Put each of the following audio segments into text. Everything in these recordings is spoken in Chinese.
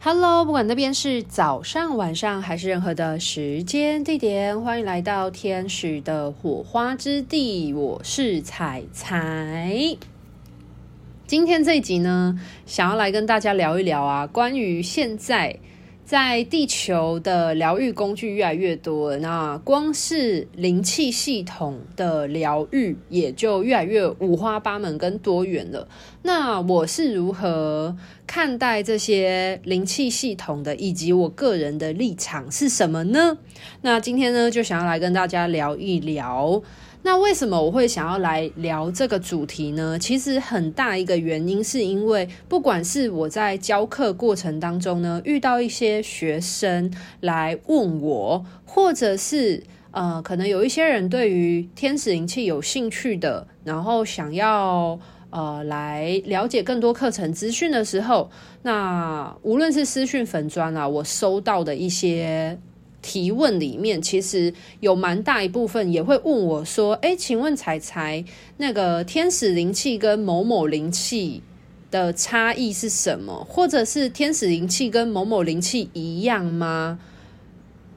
Hello，不管那边是早上、晚上还是任何的时间地点，欢迎来到天使的火花之地。我是彩彩。今天这一集呢，想要来跟大家聊一聊啊，关于现在。在地球的疗愈工具越来越多，那光是灵气系统的疗愈也就越来越五花八门跟多元了。那我是如何看待这些灵气系统的，以及我个人的立场是什么呢？那今天呢，就想要来跟大家聊一聊。那为什么我会想要来聊这个主题呢？其实很大一个原因是因为，不管是我在教课过程当中呢，遇到一些学生来问我，或者是呃，可能有一些人对于天使灵气有兴趣的，然后想要呃来了解更多课程资讯的时候，那无论是私讯粉专啊，我收到的一些。提问里面其实有蛮大一部分也会问我说：“哎，请问彩彩，那个天使灵气跟某某灵气的差异是什么？或者是天使灵气跟某某灵气一样吗？”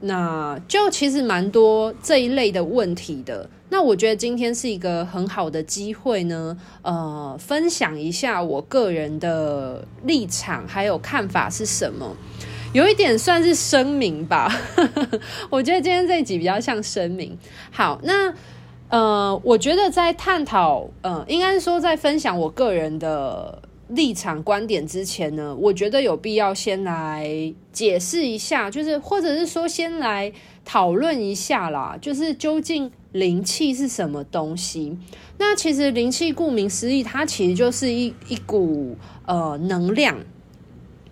那就其实蛮多这一类的问题的。那我觉得今天是一个很好的机会呢，呃，分享一下我个人的立场还有看法是什么。有一点算是声明吧，我觉得今天这一集比较像声明。好，那呃，我觉得在探讨，呃，应该说在分享我个人的立场观点之前呢，我觉得有必要先来解释一下，就是或者是说先来讨论一下啦，就是究竟灵气是什么东西？那其实灵气顾名思义，它其实就是一一股呃能量。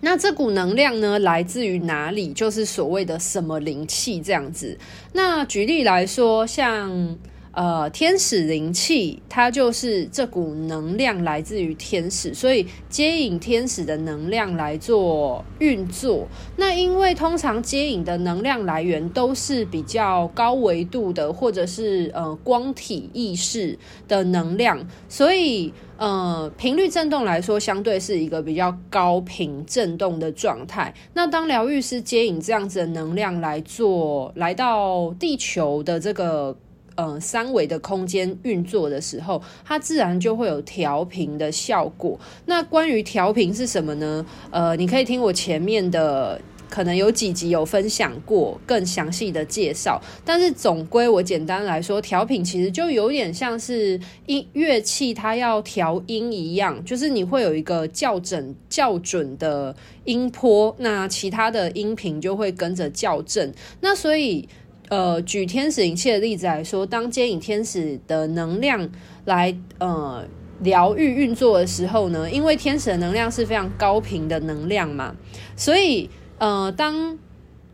那这股能量呢，来自于哪里？就是所谓的什么灵气这样子。那举例来说，像。呃，天使灵气，它就是这股能量来自于天使，所以接引天使的能量来做运作。那因为通常接引的能量来源都是比较高维度的，或者是呃光体意识的能量，所以呃频率振动来说，相对是一个比较高频振动的状态。那当疗愈师接引这样子的能量来做，来到地球的这个。呃，三维的空间运作的时候，它自然就会有调频的效果。那关于调频是什么呢？呃，你可以听我前面的，可能有几集有分享过更详细的介绍。但是总归我简单来说，调频其实就有点像是音乐器它要调音一样，就是你会有一个校准校准的音波，那其他的音频就会跟着校正。那所以。呃，举天使灵气的例子来说，当接引天使的能量来呃疗愈运作的时候呢，因为天使的能量是非常高频的能量嘛，所以呃，当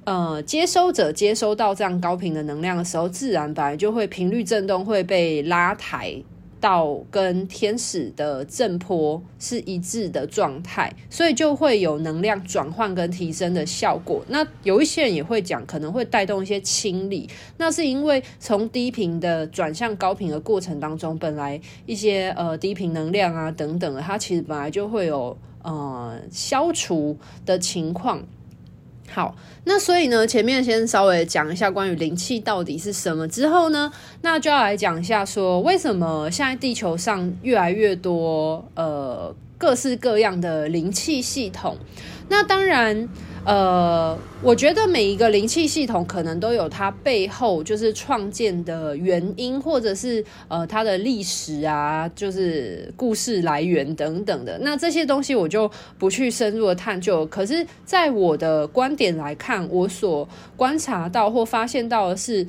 呃接收者接收到这样高频的能量的时候，自然本来就会频率振动会被拉抬。到跟天使的振波是一致的状态，所以就会有能量转换跟提升的效果。那有一些人也会讲，可能会带动一些清理，那是因为从低频的转向高频的过程当中，本来一些呃低频能量啊等等，它其实本来就会有呃消除的情况。好，那所以呢，前面先稍微讲一下关于灵气到底是什么之后呢，那就要来讲一下说，为什么现在地球上越来越多呃各式各样的灵气系统。那当然。呃，我觉得每一个灵气系统可能都有它背后就是创建的原因，或者是呃它的历史啊，就是故事来源等等的。那这些东西我就不去深入的探究。可是，在我的观点来看，我所观察到或发现到的是。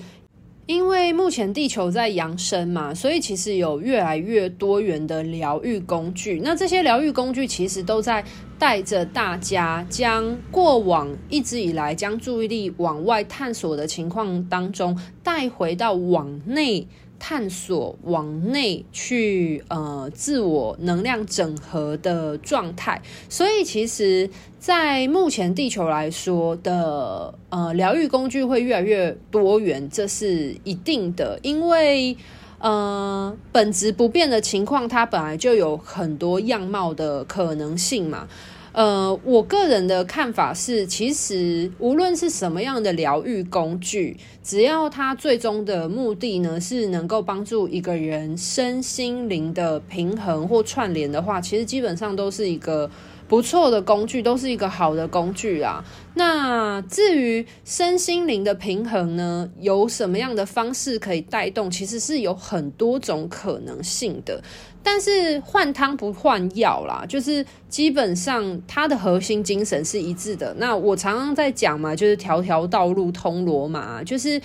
因为目前地球在扬升嘛，所以其实有越来越多元的疗愈工具。那这些疗愈工具其实都在带着大家将过往一直以来将注意力往外探索的情况当中带回到往内。探索往内去，呃，自我能量整合的状态。所以，其实，在目前地球来说的，呃，疗愈工具会越来越多元，这是一定的。因为，呃，本质不变的情况，它本来就有很多样貌的可能性嘛。呃，我个人的看法是，其实无论是什么样的疗愈工具，只要它最终的目的呢是能够帮助一个人身心灵的平衡或串联的话，其实基本上都是一个不错的工具，都是一个好的工具啊。那至于身心灵的平衡呢，有什么样的方式可以带动？其实是有很多种可能性的。但是换汤不换药啦，就是基本上它的核心精神是一致的。那我常常在讲嘛，就是条条道路通罗马。就是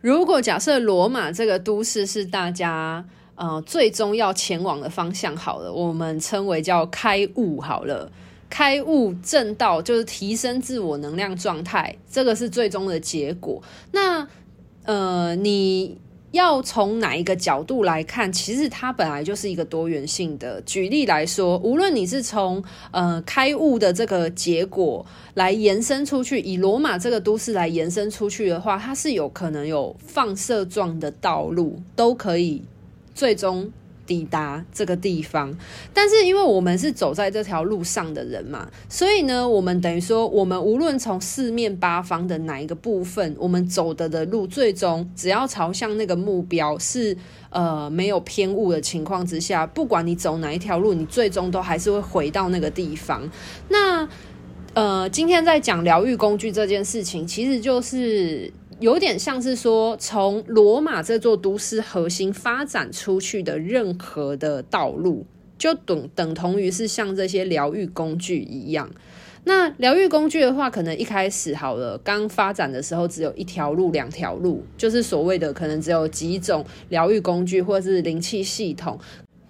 如果假设罗马这个都市是大家呃最终要前往的方向，好了，我们称为叫开悟好了，开悟正道就是提升自我能量状态，这个是最终的结果。那呃你。要从哪一个角度来看，其实它本来就是一个多元性的。举例来说，无论你是从呃开悟的这个结果来延伸出去，以罗马这个都市来延伸出去的话，它是有可能有放射状的道路，都可以最终。抵达这个地方，但是因为我们是走在这条路上的人嘛，所以呢，我们等于说，我们无论从四面八方的哪一个部分，我们走的的路，最终只要朝向那个目标是呃没有偏误的情况之下，不管你走哪一条路，你最终都还是会回到那个地方。那呃，今天在讲疗愈工具这件事情，其实就是。有点像是说，从罗马这座都市核心发展出去的任何的道路，就等等同于是像这些疗愈工具一样。那疗愈工具的话，可能一开始好了，刚发展的时候只有一条路、两条路，就是所谓的可能只有几种疗愈工具或者是灵气系统。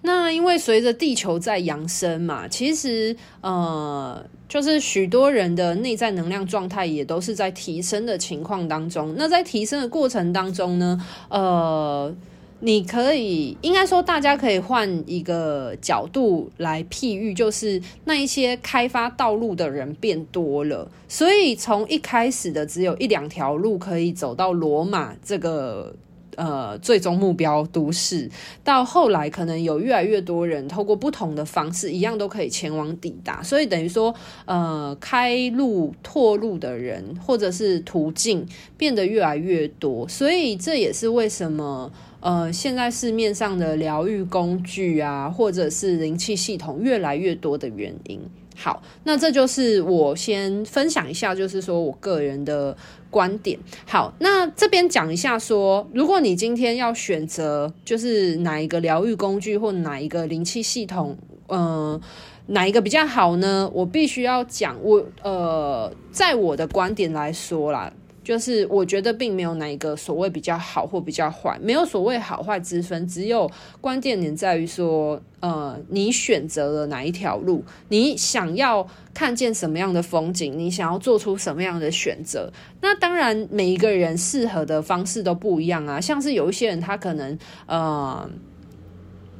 那因为随着地球在扬升嘛，其实呃。就是许多人的内在能量状态也都是在提升的情况当中。那在提升的过程当中呢，呃，你可以应该说，大家可以换一个角度来譬喻，就是那一些开发道路的人变多了，所以从一开始的只有一两条路可以走到罗马这个。呃，最终目标都市，到后来可能有越来越多人透过不同的方式，一样都可以前往抵达。所以等于说，呃，开路拓路的人或者是途径变得越来越多。所以这也是为什么，呃，现在市面上的疗愈工具啊，或者是灵气系统越来越多的原因。好，那这就是我先分享一下，就是说我个人的观点。好，那这边讲一下说，如果你今天要选择，就是哪一个疗愈工具或哪一个灵气系统，呃，哪一个比较好呢？我必须要讲，我呃，在我的观点来说啦。就是我觉得并没有哪一个所谓比较好或比较坏，没有所谓好坏之分，只有关键点在于说，呃，你选择了哪一条路，你想要看见什么样的风景，你想要做出什么样的选择。那当然，每一个人适合的方式都不一样啊。像是有一些人，他可能呃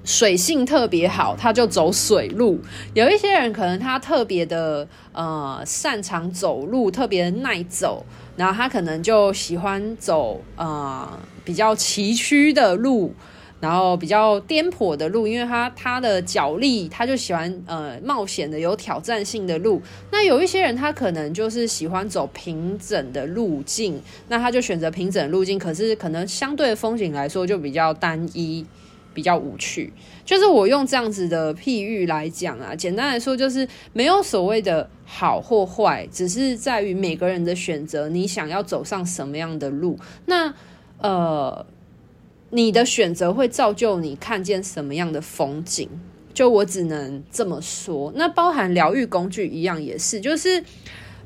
水性特别好，他就走水路；有一些人可能他特别的呃擅长走路，特别耐走。然后他可能就喜欢走呃比较崎岖的路，然后比较颠簸的路，因为他他的脚力，他就喜欢呃冒险的、有挑战性的路。那有一些人他可能就是喜欢走平整的路径，那他就选择平整路径，可是可能相对的风景来说就比较单一。比较无趣，就是我用这样子的譬喻来讲啊，简单来说就是没有所谓的好或坏，只是在于每个人的选择，你想要走上什么样的路，那呃，你的选择会造就你看见什么样的风景，就我只能这么说。那包含疗愈工具一样也是，就是。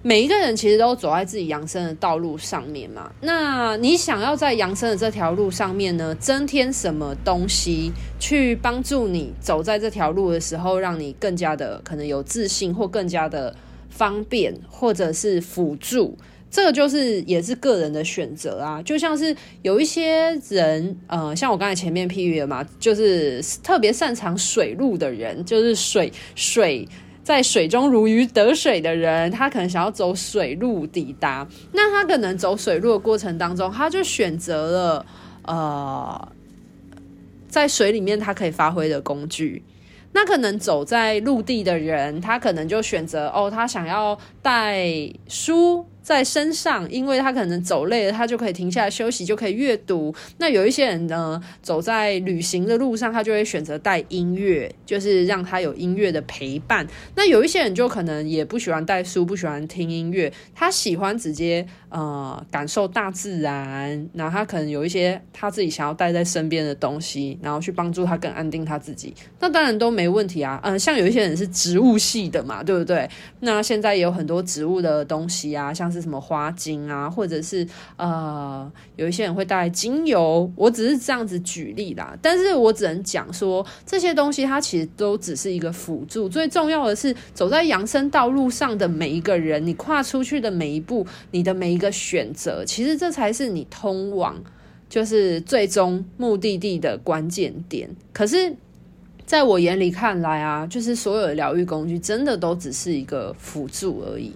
每一个人其实都走在自己扬升的道路上面嘛。那你想要在扬升的这条路上面呢，增添什么东西去帮助你走在这条路的时候，让你更加的可能有自信，或更加的方便，或者是辅助？这个就是也是个人的选择啊。就像是有一些人，呃，像我刚才前面譬喻的嘛，就是特别擅长水路的人，就是水水。在水中如鱼得水的人，他可能想要走水路抵达。那他可能走水路的过程当中，他就选择了呃，在水里面他可以发挥的工具。那可能走在陆地的人，他可能就选择哦，他想要带书。在身上，因为他可能走累了，他就可以停下来休息，就可以阅读。那有一些人呢，走在旅行的路上，他就会选择带音乐，就是让他有音乐的陪伴。那有一些人就可能也不喜欢带书，不喜欢听音乐，他喜欢直接呃感受大自然。然后他可能有一些他自己想要带在身边的东西，然后去帮助他更安定他自己。那当然都没问题啊。嗯、像有一些人是植物系的嘛，对不对？那现在也有很多植物的东西啊，像是。是什么花精啊，或者是呃，有一些人会带精油，我只是这样子举例啦。但是我只能讲说，这些东西它其实都只是一个辅助，最重要的是走在养生道路上的每一个人，你跨出去的每一步，你的每一个选择，其实这才是你通往就是最终目的地的关键点。可是，在我眼里看来啊，就是所有的疗愈工具，真的都只是一个辅助而已。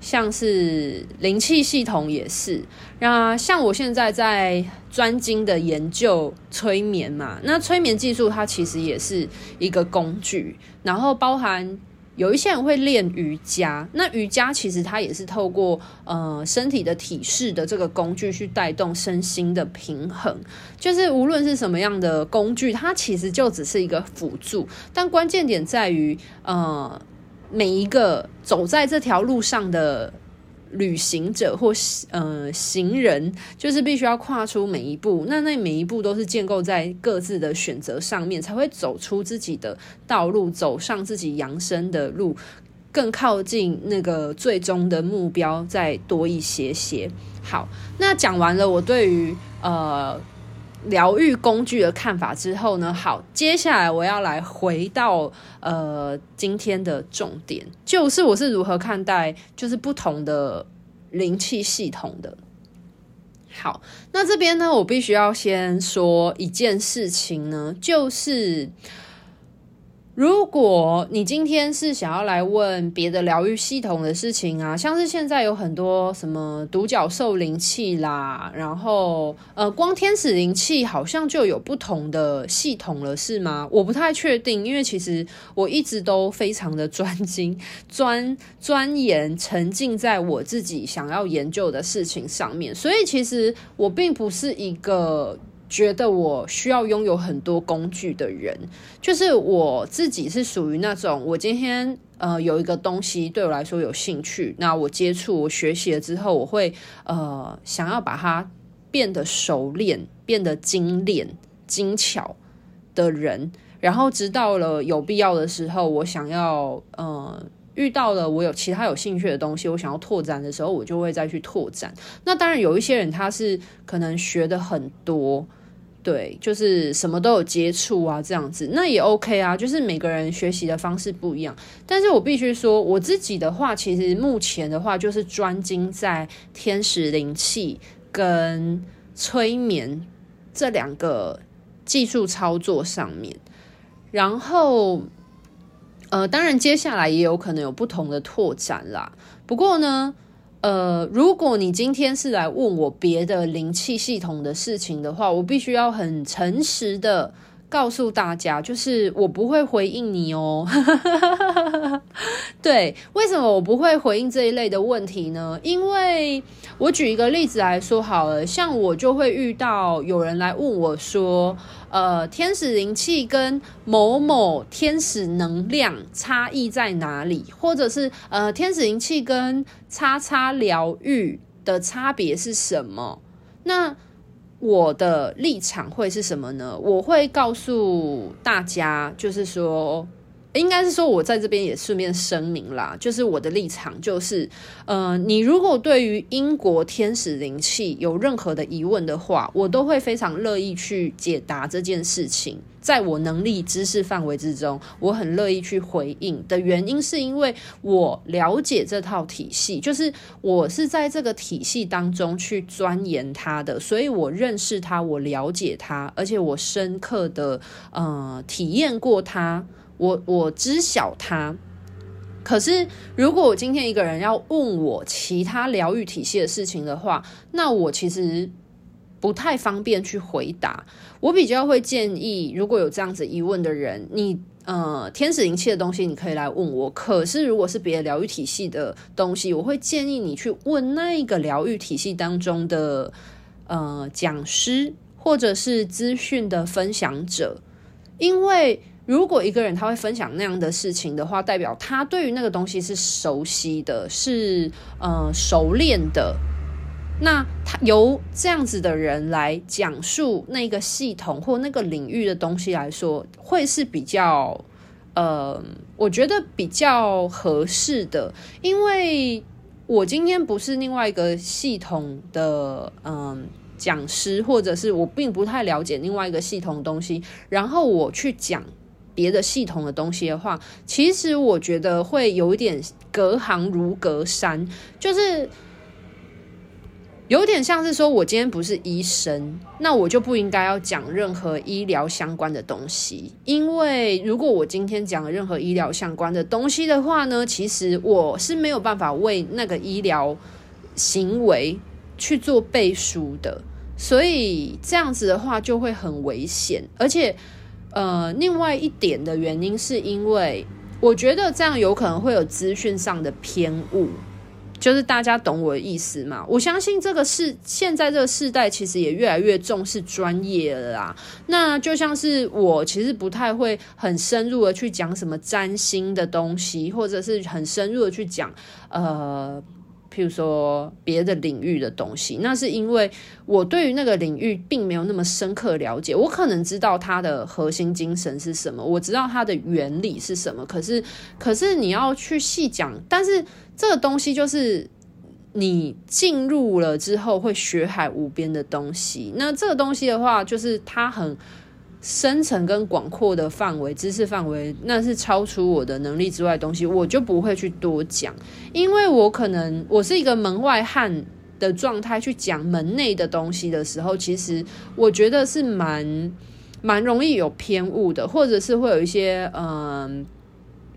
像是灵气系统也是，那像我现在在专精的研究催眠嘛，那催眠技术它其实也是一个工具，然后包含有一些人会练瑜伽，那瑜伽其实它也是透过呃身体的体式的这个工具去带动身心的平衡，就是无论是什么样的工具，它其实就只是一个辅助，但关键点在于呃。每一个走在这条路上的旅行者或呃行人，就是必须要跨出每一步。那那每一步都是建构在各自的选择上面，才会走出自己的道路，走上自己扬升的路，更靠近那个最终的目标，再多一些些。好，那讲完了，我对于呃。疗愈工具的看法之后呢，好，接下来我要来回到呃今天的重点，就是我是如何看待就是不同的灵气系统的。好，那这边呢，我必须要先说一件事情呢，就是。如果你今天是想要来问别的疗愈系统的事情啊，像是现在有很多什么独角兽灵气啦，然后呃，光天使灵气好像就有不同的系统了，是吗？我不太确定，因为其实我一直都非常的专精、专钻研、沉浸在我自己想要研究的事情上面，所以其实我并不是一个。觉得我需要拥有很多工具的人，就是我自己是属于那种，我今天呃有一个东西对我来说有兴趣，那我接触我学习了之后，我会呃想要把它变得熟练、变得精炼、精巧的人，然后直到了有必要的时候，我想要呃遇到了我有其他有兴趣的东西，我想要拓展的时候，我就会再去拓展。那当然有一些人他是可能学的很多。对，就是什么都有接触啊，这样子那也 OK 啊。就是每个人学习的方式不一样，但是我必须说，我自己的话，其实目前的话就是专精在天使灵气跟催眠这两个技术操作上面。然后，呃，当然接下来也有可能有不同的拓展啦。不过呢。呃，如果你今天是来问我别的灵气系统的事情的话，我必须要很诚实的告诉大家，就是我不会回应你哦。对，为什么我不会回应这一类的问题呢？因为我举一个例子来说好了，像我就会遇到有人来问我说，呃，天使灵气跟某某天使能量差异在哪里？或者是呃，天使灵气跟叉叉疗愈的差别是什么？那我的立场会是什么呢？我会告诉大家，就是说。应该是说，我在这边也顺便声明啦，就是我的立场就是，呃，你如果对于英国天使灵气有任何的疑问的话，我都会非常乐意去解答这件事情，在我能力知识范围之中，我很乐意去回应的原因，是因为我了解这套体系，就是我是在这个体系当中去钻研它的，所以我认识它，我了解它，而且我深刻的呃体验过它。我我知晓他，可是如果我今天一个人要问我其他疗愈体系的事情的话，那我其实不太方便去回答。我比较会建议，如果有这样子疑问的人，你。呃天使灵气的东西，你可以来问我。可是如果是别的疗愈体系的东西，我会建议你去问那一个疗愈体系当中的呃讲师或者是资讯的分享者，因为。如果一个人他会分享那样的事情的话，代表他对于那个东西是熟悉的，是呃熟练的。那他由这样子的人来讲述那个系统或那个领域的东西来说，会是比较呃，我觉得比较合适的。因为我今天不是另外一个系统的嗯、讲师，或者是我并不太了解另外一个系统的东西，然后我去讲。别的系统的东西的话，其实我觉得会有一点隔行如隔山，就是有点像是说，我今天不是医生，那我就不应该要讲任何医疗相关的东西，因为如果我今天讲任何医疗相关的东西的话呢，其实我是没有办法为那个医疗行为去做背书的，所以这样子的话就会很危险，而且。呃，另外一点的原因是因为我觉得这样有可能会有资讯上的偏误，就是大家懂我的意思吗？我相信这个是现在这个世代其实也越来越重视专业了啦。那就像是我其实不太会很深入的去讲什么占星的东西，或者是很深入的去讲呃。譬如说别的领域的东西，那是因为我对于那个领域并没有那么深刻了解。我可能知道它的核心精神是什么，我知道它的原理是什么。可是，可是你要去细讲，但是这个东西就是你进入了之后会学海无边的东西。那这个东西的话，就是它很。深层跟广阔的范围，知识范围，那是超出我的能力之外的东西，我就不会去多讲，因为我可能我是一个门外汉的状态去讲门内的东西的时候，其实我觉得是蛮蛮容易有偏误的，或者是会有一些嗯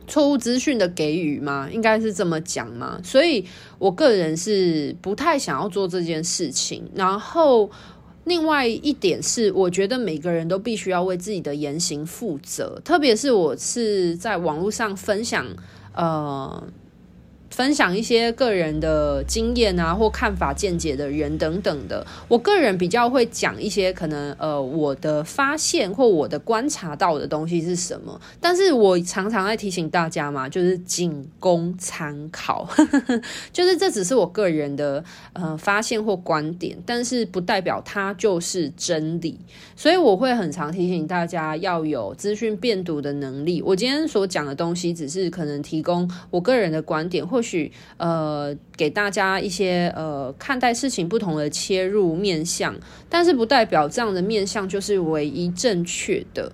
错误资讯的给予嘛，应该是这么讲嘛，所以我个人是不太想要做这件事情，然后。另外一点是，我觉得每个人都必须要为自己的言行负责，特别是我是在网络上分享，呃。分享一些个人的经验啊，或看法见解的人等等的。我个人比较会讲一些可能呃我的发现或我的观察到的东西是什么，但是我常常在提醒大家嘛，就是仅供参考，就是这只是我个人的呃发现或观点，但是不代表它就是真理。所以我会很常提醒大家要有资讯辨读的能力。我今天所讲的东西只是可能提供我个人的观点或。去呃，给大家一些呃看待事情不同的切入面向，但是不代表这样的面向就是唯一正确的。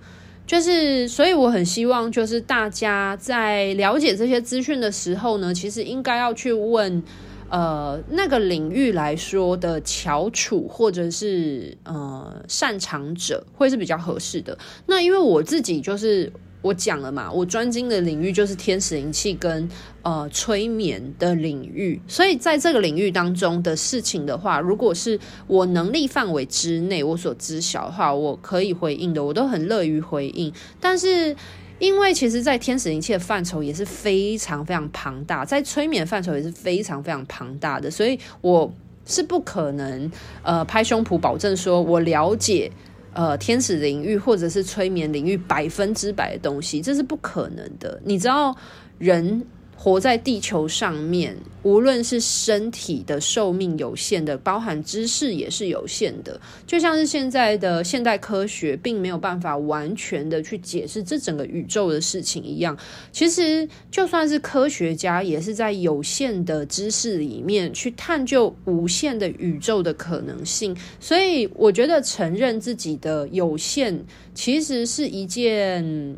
就是所以我很希望，就是大家在了解这些资讯的时候呢，其实应该要去问呃那个领域来说的翘楚或者是呃擅长者，会是比较合适的。那因为我自己就是。我讲了嘛，我专精的领域就是天使灵气跟呃催眠的领域，所以在这个领域当中的事情的话，如果是我能力范围之内我所知晓的话，我可以回应的，我都很乐于回应。但是因为其实，在天使灵气的范畴也是非常非常庞大，在催眠范畴也是非常非常庞大的，所以我是不可能呃拍胸脯保证说我了解。呃，天使领域或者是催眠领域百分之百的东西，这是不可能的。你知道，人。活在地球上面，无论是身体的寿命有限的，包含知识也是有限的。就像是现在的现代科学，并没有办法完全的去解释这整个宇宙的事情一样。其实，就算是科学家，也是在有限的知识里面去探究无限的宇宙的可能性。所以，我觉得承认自己的有限，其实是一件。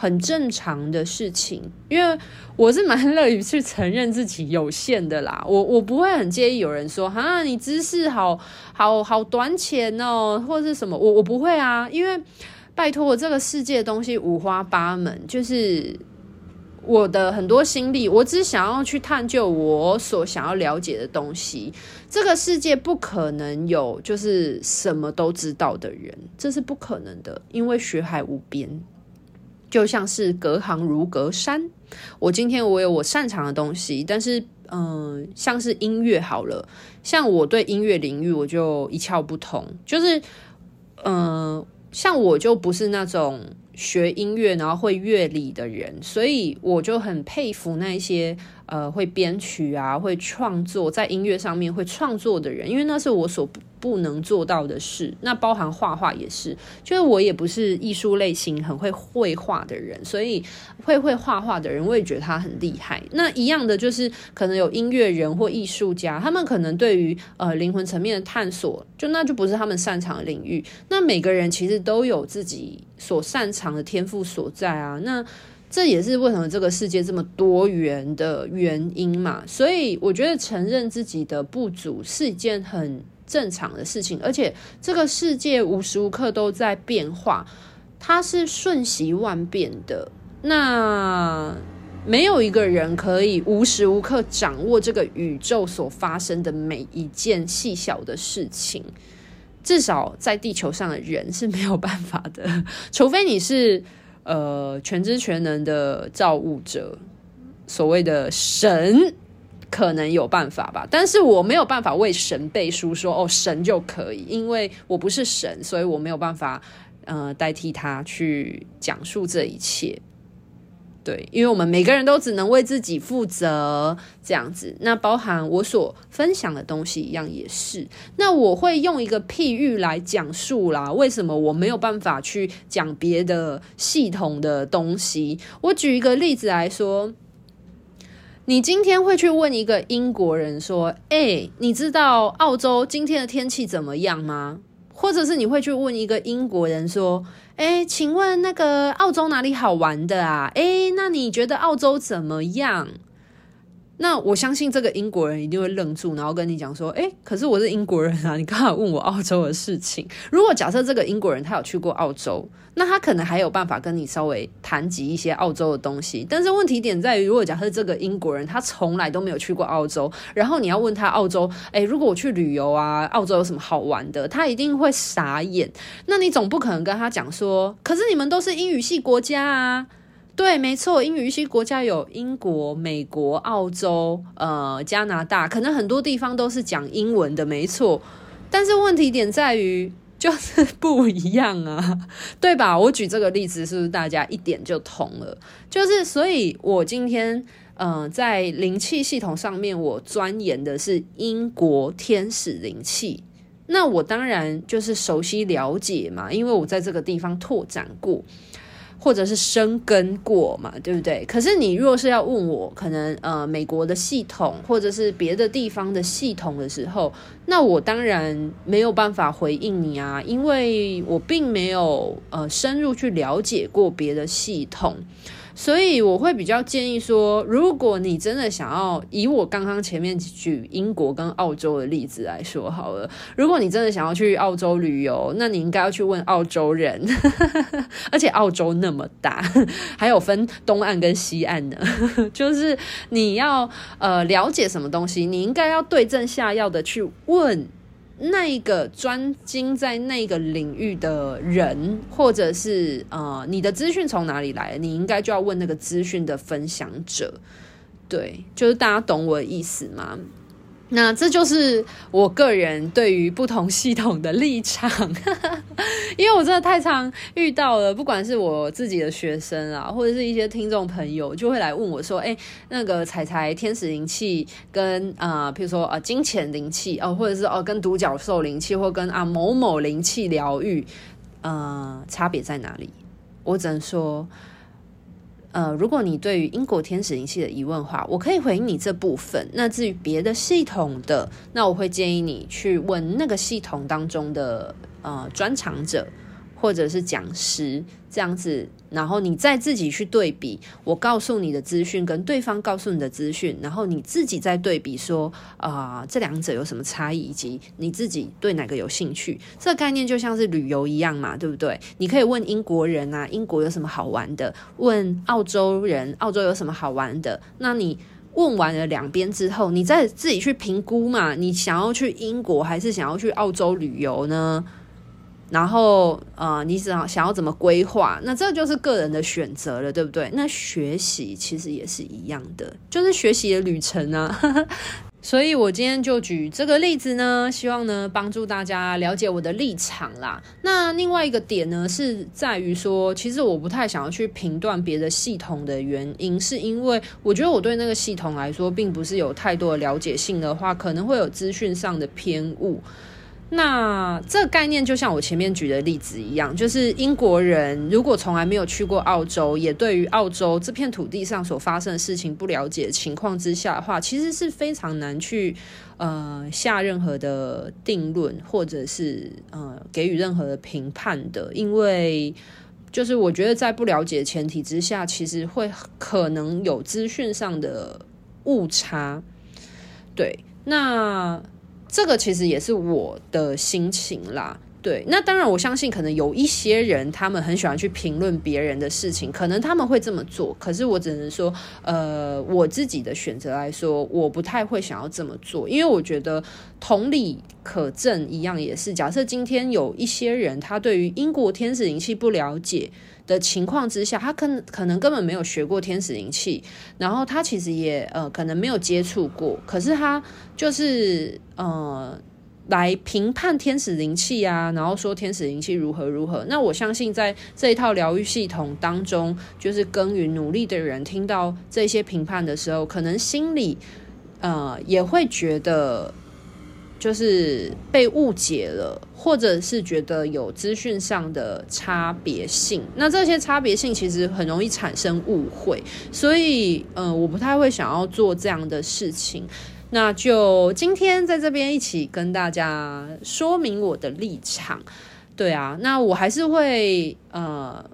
很正常的事情，因为我是蛮乐于去承认自己有限的啦。我我不会很介意有人说啊，你知识好好好短浅哦，或者是什么。我我不会啊，因为拜托，我这个世界的东西五花八门，就是我的很多心力，我只想要去探究我所想要了解的东西。这个世界不可能有就是什么都知道的人，这是不可能的，因为学海无边。就像是隔行如隔山。我今天我有我擅长的东西，但是嗯、像是音乐好了，像我对音乐领域我就一窍不通，就是嗯、像我就不是那种。学音乐然后会乐理的人，所以我就很佩服那些呃会编曲啊、会创作在音乐上面会创作的人，因为那是我所不能做到的事。那包含画画也是，就是我也不是艺术类型很会绘画的人，所以会会画画的人，我也觉得他很厉害。那一样的就是可能有音乐人或艺术家，他们可能对于呃灵魂层面的探索，就那就不是他们擅长的领域。那每个人其实都有自己所擅长的天赋所在啊，那这也是为什么这个世界这么多元的原因嘛。所以我觉得承认自己的不足是一件很正常的事情，而且这个世界无时无刻都在变化，它是瞬息万变的。那没有一个人可以无时无刻掌握这个宇宙所发生的每一件细小的事情。至少在地球上的人是没有办法的，除非你是呃全知全能的造物者，所谓的神，可能有办法吧。但是我没有办法为神背书说，哦神就可以，因为我不是神，所以我没有办法呃代替他去讲述这一切。对，因为我们每个人都只能为自己负责，这样子。那包含我所分享的东西一样也是。那我会用一个譬喻来讲述啦，为什么我没有办法去讲别的系统的东西？我举一个例子来说，你今天会去问一个英国人说：“诶，你知道澳洲今天的天气怎么样吗？”或者是你会去问一个英国人说：“诶，请问那个澳洲哪里好玩的啊？诶，那你觉得澳洲怎么样？”那我相信这个英国人一定会愣住，然后跟你讲说：“诶，可是我是英国人啊，你刚好问我澳洲的事情。”如果假设这个英国人他有去过澳洲，那他可能还有办法跟你稍微谈及一些澳洲的东西。但是问题点在于，如果假设这个英国人他从来都没有去过澳洲，然后你要问他澳洲，诶，如果我去旅游啊，澳洲有什么好玩的？他一定会傻眼。那你总不可能跟他讲说：“可是你们都是英语系国家啊。”对，没错，英语系国家有英国、美国、澳洲、呃、加拿大，可能很多地方都是讲英文的，没错。但是问题点在于，就是不一样啊，对吧？我举这个例子，是不是大家一点就通了？就是，所以我今天，呃，在灵气系统上面，我钻研的是英国天使灵气。那我当然就是熟悉了解嘛，因为我在这个地方拓展过。或者是生根过嘛，对不对？可是你若是要问我，可能呃美国的系统，或者是别的地方的系统的时候，那我当然没有办法回应你啊，因为我并没有呃深入去了解过别的系统。所以我会比较建议说，如果你真的想要以我刚刚前面举英国跟澳洲的例子来说好了，如果你真的想要去澳洲旅游，那你应该要去问澳洲人，而且澳洲那么大，还有分东岸跟西岸呢，就是你要呃了解什么东西，你应该要对症下药的去问。那一个专精在那个领域的人，或者是呃，你的资讯从哪里来？你应该就要问那个资讯的分享者。对，就是大家懂我的意思吗？那这就是我个人对于不同系统的立场，因为我真的太常遇到了，不管是我自己的学生啊，或者是一些听众朋友，就会来问我说：“哎，那个采采天使灵气跟啊、呃，譬如说啊、金钱灵气哦，或者是哦、跟独角兽灵气，或跟啊某某灵气疗愈，呃，差别在哪里？”我只能说。呃，如果你对于英国天使灵器的疑问话，我可以回应你这部分。那至于别的系统的，那我会建议你去问那个系统当中的呃专长者。或者是讲师这样子，然后你再自己去对比，我告诉你的资讯跟对方告诉你的资讯，然后你自己再对比说，啊、这两者有什么差异，以及你自己对哪个有兴趣。这个概念就像是旅游一样嘛，对不对？你可以问英国人啊，英国有什么好玩的？问澳洲人，澳洲有什么好玩的？那你问完了两边之后，你再自己去评估嘛，你想要去英国还是想要去澳洲旅游呢？然后呃，你想想要怎么规划，那这就是个人的选择了，对不对？那学习其实也是一样的，就是学习的旅程啊。所以我今天就举这个例子呢，希望呢帮助大家了解我的立场啦。那另外一个点呢，是在于说，其实我不太想要去评断别的系统的原因，是因为我觉得我对那个系统来说，并不是有太多的了解性的话，可能会有资讯上的偏误。那这个概念就像我前面举的例子一样，就是英国人如果从来没有去过澳洲，也对于澳洲这片土地上所发生的事情不了解的情况之下的话，其实是非常难去呃下任何的定论，或者是呃给予任何的评判的，因为就是我觉得在不了解的前提之下，其实会可能有资讯上的误差。对，那。这个其实也是我的心情啦，对。那当然，我相信可能有一些人，他们很喜欢去评论别人的事情，可能他们会这么做。可是我只能说，呃，我自己的选择来说，我不太会想要这么做，因为我觉得同理可证一样，也是假设今天有一些人，他对于英国天使灵气不了解。的情况之下，他可能可能根本没有学过天使灵气，然后他其实也呃可能没有接触过，可是他就是呃来评判天使灵气啊，然后说天使灵气如何如何。那我相信在这一套疗愈系统当中，就是耕耘努力的人听到这些评判的时候，可能心里呃也会觉得。就是被误解了，或者是觉得有资讯上的差别性，那这些差别性其实很容易产生误会，所以，嗯、呃，我不太会想要做这样的事情。那就今天在这边一起跟大家说明我的立场。对啊，那我还是会，呃。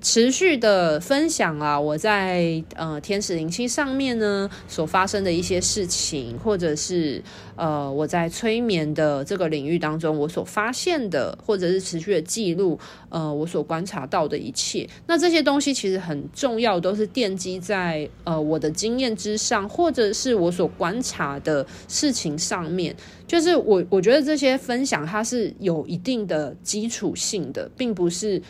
持续的分享啊，我在呃天使灵气上面呢所发生的一些事情，或者是呃我在催眠的这个领域当中我所发现的，或者是持续的记录呃我所观察到的一切。那这些东西其实很重要，都是奠基在呃我的经验之上，或者是我所观察的事情上面。就是我我觉得这些分享它是有一定的基础性的，并不是。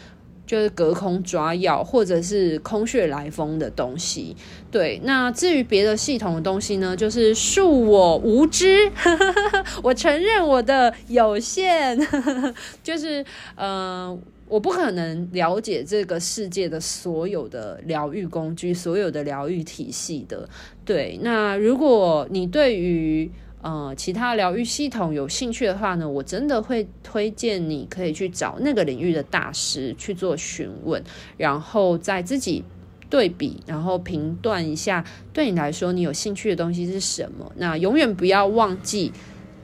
就是隔空抓药，或者是空穴来风的东西。对，那至于别的系统的东西呢，就是恕我无知，我承认我的有限。就是，嗯、呃，我不可能了解这个世界的所有的疗愈工具，所有的疗愈体系的。对，那如果你对于呃，其他疗愈系统有兴趣的话呢，我真的会推荐你可以去找那个领域的大师去做询问，然后再自己对比，然后评断一下对你来说你有兴趣的东西是什么。那永远不要忘记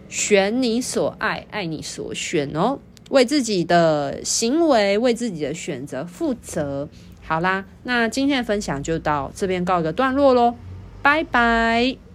选你所爱，爱你所选哦，为自己的行为，为自己的选择负责。好啦，那今天的分享就到这边告一个段落喽，拜拜。